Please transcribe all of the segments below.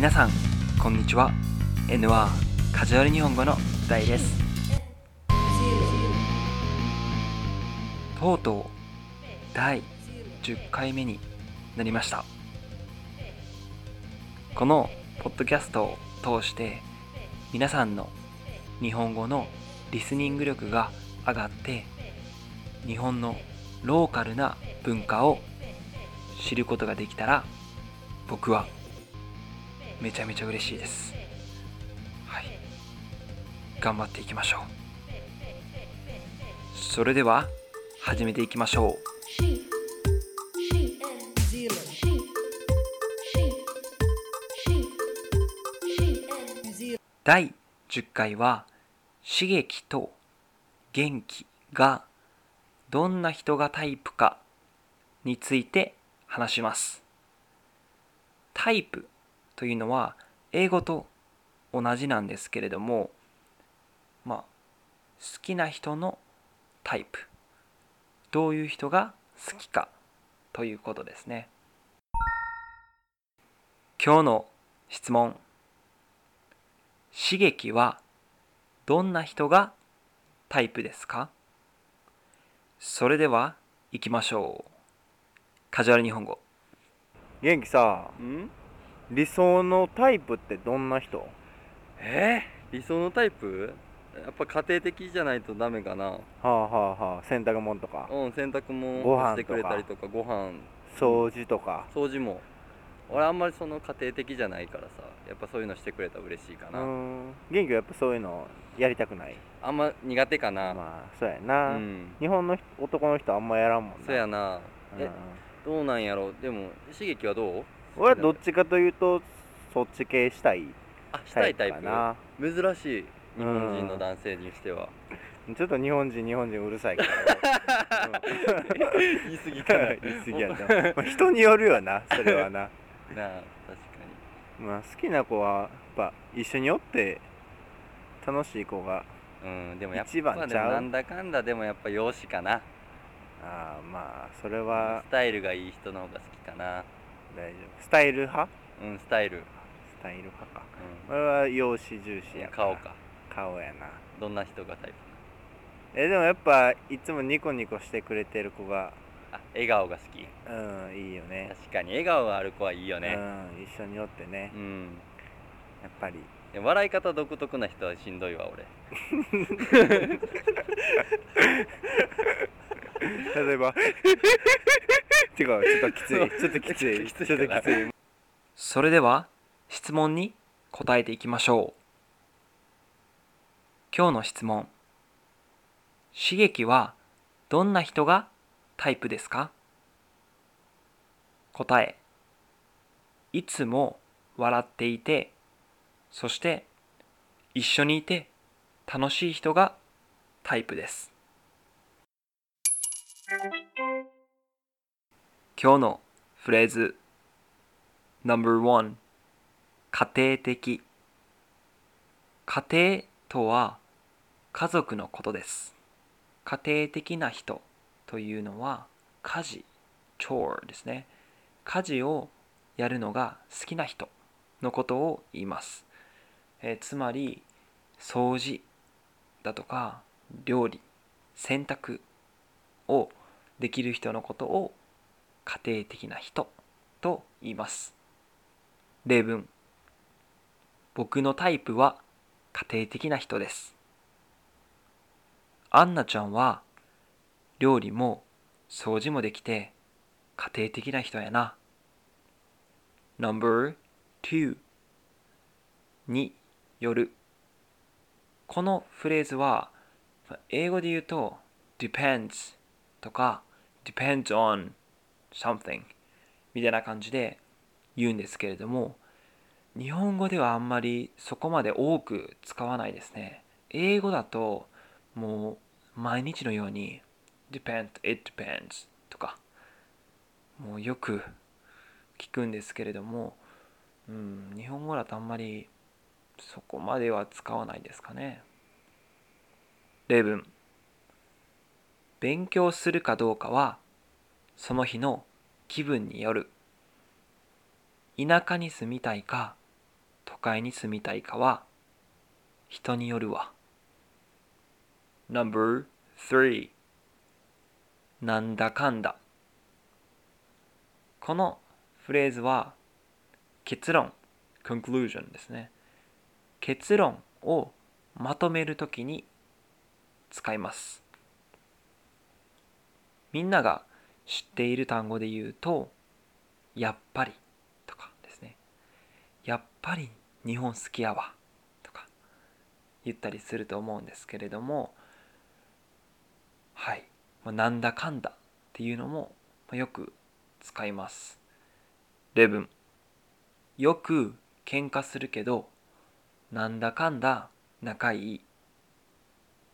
皆さんこんにちは。N1 カジュアル日本語の大です。とうとう第10回目になりました。このポッドキャストを通して皆さんの日本語のリスニング力が上がって日本のローカルな文化を知ることができたら僕はめちゃめちゃ嬉しいです。はい。頑張っていきましょう。それでは始めていきましょう。第10回は刺激と元気がどんな人がタイプかについて話します。タイプというのは英語と同じなんですけれどもまあ好きな人のタイプ。どういう人が好きかということですね。今日の質問。刺激はどんな人がタイプですか？それでは行きましょう。カジュアル日本語。元気さん？理想のタイプってどんな人？え？ー、理想のタイプ？やっぱ家庭的じゃないとダメかな。はあはあはあ。洗濯物とか？うん洗濯もご飯してくれたりとかご飯。掃除とか？掃除も。俺あんまりその家庭的じゃないからさ。やっぱそういうのしてくれたら嬉しいかうな、ん。元気はやっぱそういうのやりたくない？あんま苦手かな、まあそうやな、うん。日本の人男の人あんまやらんもんな。そうやな。うん。えどうなんやろ？でも刺激はどう？俺はどっちかというとそっち系したいあしたいタイかな。プ珍しい日本人の男性にしては。ちょっと日本人日本人うるさいから、う ん言い過ぎかな。言い過ぎやな、ま。あ、人によるよなそれはな。なあ確かまあ好きな子はやっぱ一緒におって楽しい子がにうんでもやっ一番ぱでもなんだかんだでもやっぱ容姿かな。ああまあそれはスタイルがいい人の方が好きかな大丈夫。スタイル派？うんスタイル、スタイル派か。う俺は容姿重視ん、やから。顔か。顔やな。どんな人がタイプえでもやっぱいつもニコニコしてくれてる子が。あ笑顔が好き。うんいいよね。確かに。笑顔がある子はいいよね。うん一緒におってね。うん、やっぱり。笑い方独特な人はしんどいわ俺。例えば違うちょっときつい。ちょっときつい。ちょっときついちょっときつい。それでは質問に答えていきましょう。今日の質問。刺激はどんな人がタイプですか？答え。いつも笑っていてそして一緒にいて楽しい人がタイプです今日のフレーズ No.1 家庭的。家庭とは家族のことです。家庭的な人というのは家事 chore ですね。家事をやるのが好きな人のことを言います、えつまり掃除だとか料理洗濯をできる人のことを家庭的な人と言います。例文。僕のタイプは家庭的な人です。アンナちゃんは料理も掃除もできて家庭的な人やな。No.2 による。このフレーズは英語で言うと depends とか depends on something みたいな感じで言うんですけれども日本語ではあんまりそこまで多く使わないですね。英語だともう毎日のように depend, it depends とかもうよく聞くんですけれども、うん、日本語だとあんまりそこまでは使わないですかね。例文。勉強するかどうかはその日の気分による。田舎に住みたいか都会に住みたいかは人によるわ。No.3 なんだかんだ。このフレーズは結論 conclusion ですね。結論をまとめるときに使います。みんなが知っている単語で言うとやっぱりとかですね。やっぱり日本好きやわとか言ったりすると思うんですけれどもはい、まあ、なんだかんだっていうのもよく使います。例文よく喧嘩するけどなんだかんだ仲いい。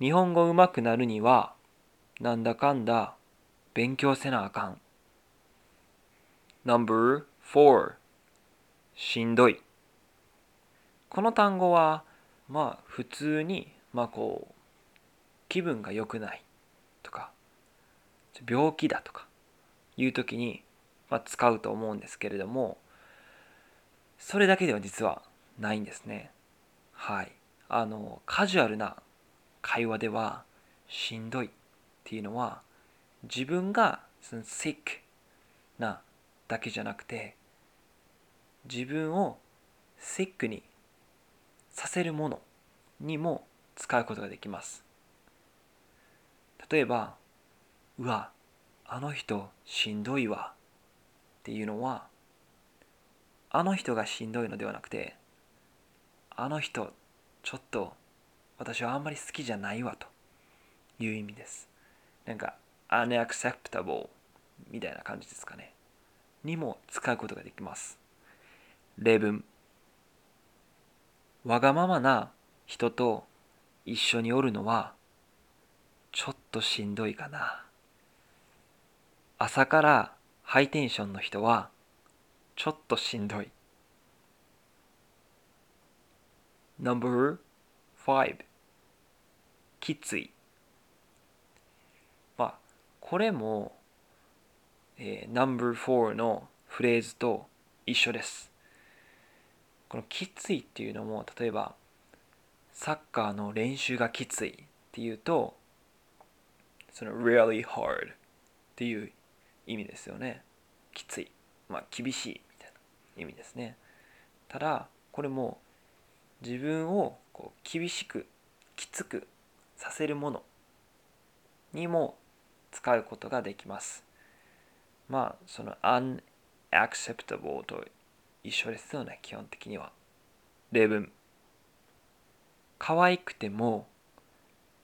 日本語上手くなるにはなんだかんだ勉強せなあかん。No.4 しんどい。この単語はまあ普通にまあこう気分が良くないとか病気だとかいう時に、まあ、使うと思うんですけれどもそれだけでは実はないんですね。はい。あのカジュアルな会話ではしんどいっていうのは自分がその sick なだけじゃなくて自分を sick にさせるものにも使うことができます。例えばうわあの人しんどいわっていうのはあの人がしんどいのではなくてあの人ちょっと私はあんまり好きじゃないわという意味です。なんか unacceptable みたいな感じですかね。にも使うことができます。例文。わがままな人と一緒におるのはちょっとしんどいかな。朝からハイテンションの人はちょっとしんどい。No.5 きつい。これも、えー、No.4 のフレーズと一緒です。このきついっていうのも例えばサッカーの練習がきついっていうとその really hard っていう意味ですよね。きつい。まあ厳しいみたいな意味ですね。ただこれも自分をこう厳しくきつくさせるものにも使うことができます。まあその unacceptable と一緒ですよね基本的には。例文。可愛くても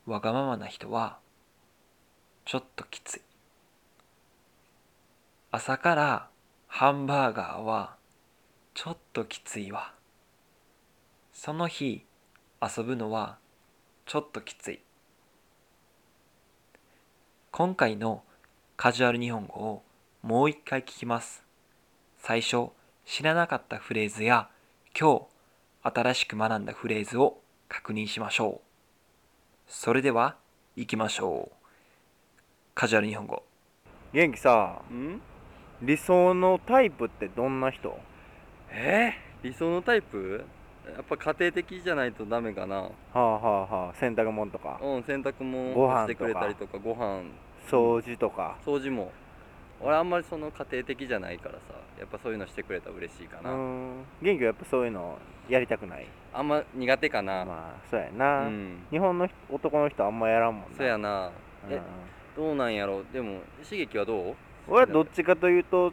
わがままな人はちょっときつい。朝からハンバーガーはちょっときついわ。その日遊ぶのはちょっときつい。今回のカジュアル日本語をもう一回聞きます。最初知らなかったフレーズや今日新しく学んだフレーズを確認しましょう。それでは行きましょう。カジュアル日本語。元気さん？理想のタイプってどんな人？えー、理想のタイプ？やっぱ家庭的じゃないとダメかな。はあはあはあ。洗濯物とか。うん洗濯ご飯もしてくれたりとかご飯。掃除とか。掃除も。俺あんまりその家庭的じゃないからさ。やっぱそういうのしてくれたら嬉しいかうな、ん。元気はやっぱそういうのやりたくない？あんま苦手かな、まあそうやな、うん。日本の人男の人あんまやらんもんな。そうやな。うん。えどうなんやろでも刺激はどう？俺はどっちかというと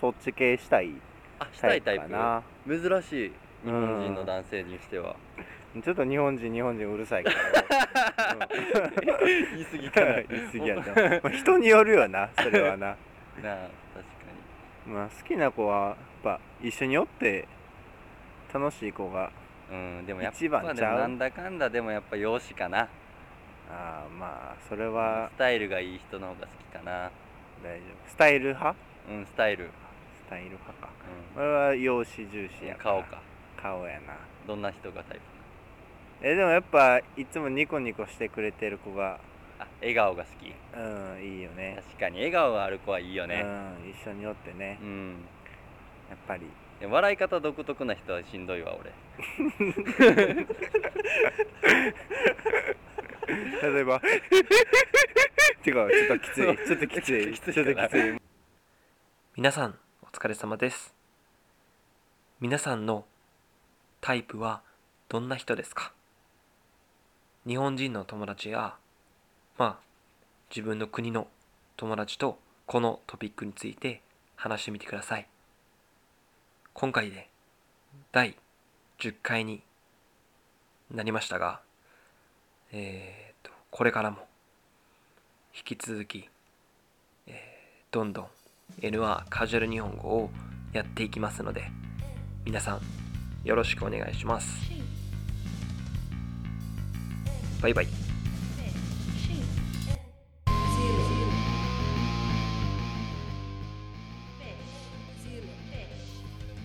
そっち系したいあしたいタイプかな。珍しい日本人の男性にしては。ちょっと日本人日本人うるさいけど、言い過ぎかな。言い過ぎやった、まあ、人によるよなそれはな。なあ確かまあ好きな子はやっぱ一緒におって楽しい子がにうんでもやっぱ一番ちゃう。でもなんだかんだでもやっぱ容姿かな。ああまあそれはスタイルがいい人の方が好きかな。大丈夫。スタイル派？うんスタイル、スタイル派か。う俺は容姿重視ん、やから。顔か顔やな。どんな人がタイプ？えでもやっぱいつもニコニコしてくれてる子が。あ笑顔が好き。うんいいよね。確かに。笑顔がある子はいいよね。うん一緒におってね。うん。やっぱり。や笑い方独特な人はしんどいわ俺。例えば。違うちょっときつい。ちょっときつい。ちょっときついちょっときつい。皆さんお疲れ様です。皆さんのタイプはどんな人ですか？日本人の友達やまあ自分の国の友達とこのトピックについて話してみてください。今回で第10回になりましたがえー、とこれからも引き続き、えーどんどん N1 カジュアル日本語をやっていきますので皆さんよろしくお願いします。バイバイ